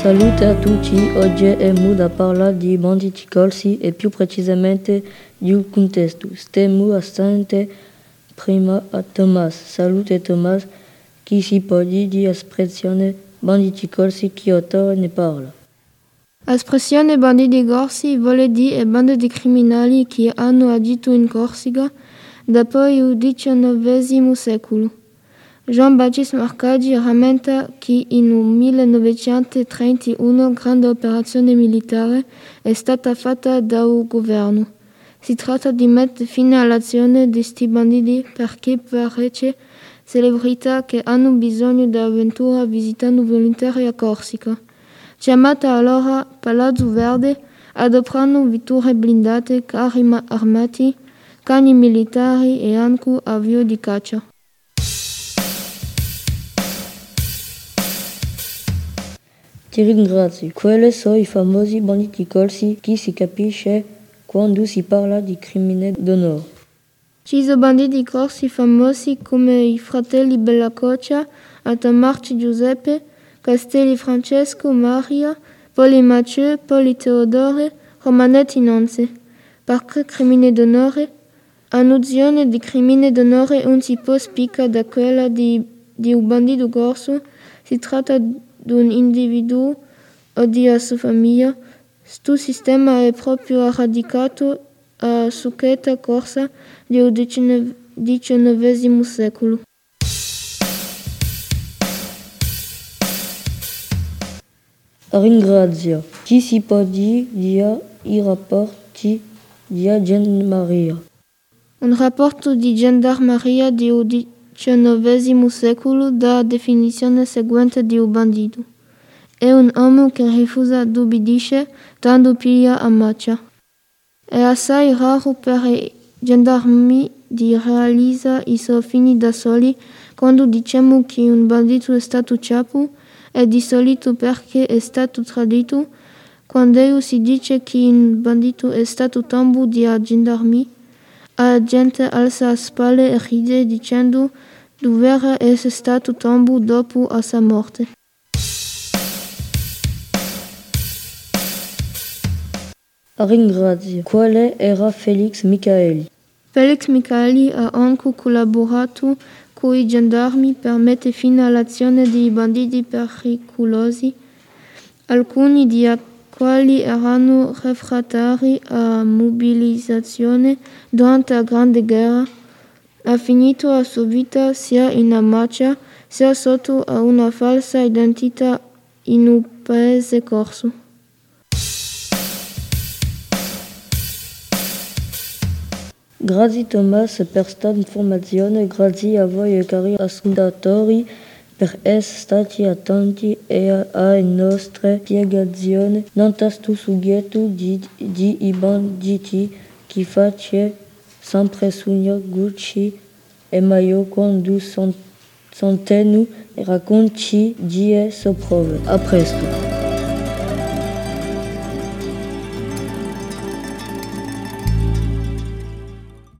Salute a tutti, oggi è Muda parla di banditi colsi e più precisamente di un contesto. Stiamo assente prima a Thomas. Salute Thomas, chi si può dire di espressione banditi colsi, chi autore ne parla. Espressione banditi corsi vuole dire bande di criminali che hanno agito in Corsica dopo il XIX secolo. Jean Baptiste Marcadi ramenta qui in 1931 grande operacion militare è stata fatta dal governo. Si tratta di mettere fine all'azione di sti banditi perché parece celebrità che hanno bisogno d'avventura visitando volontari a Corsica. Chiamata allora Palazzo Verde, adoprano vitture blindate, carri armati, cani militari e anche avio di caccia. Ti ringrazio. Quelli sono i famosi banditi colsi che si capisce quando si parla di crimine d'onore. Ci sono banditi corsi famosi come i fratelli Bellacoccia, Altamarci Giuseppe, Castelli Francesco Maria, Poli Mathieu, Poli Teodore, Romanetti Nonze. Perché crimine d'onore? A nozione di crimine d'onore un si può spicca da quella di, di un bandito corso. Si tratta di un individuo o di a sua famiglia. Sto sistema è proprio radicato a succetta corsa del XIX secolo. Ringrazio. Chi si può dire di i rapporti di gendarmeria? Un rapporto di gendarmeria del XIX secolo dà definizione seguente di un bandito. È un uomo che rifusa d'obbedire, dando piglia a macchia. È assai raro per i gendarmi di realizzare i suoi fini da soli. Quando diciamo che un bandito è stato ciapo, è di solito perché è stato tradito. Quando si dice che un bandito è stato tombo di gendarmi, la gente alza le spalle e ride dicendo doveva essere stato tombo dopo a sua morte. Ringrazio. Quale era Felix Michaeli? Felix Michaeli ha anche collaborato con i gendarmi per mettere fine all'azione dei banditi pericolosi, alcuni di quali erano refrattari a mobilizzazione durante la Grande Guerra. Ha finito la sua vita sia in macchia sia sotto a una falsa identità in un paese corso. Grazie Thomas per questa informazione, grazie a voi cari ascoltatori per stati attenti alle nostre spiegazioni. Non sto suggetto di, di i banditi che faccio sempre sogno Gucci e Maio quando sono sono racconti di e prove. A presto!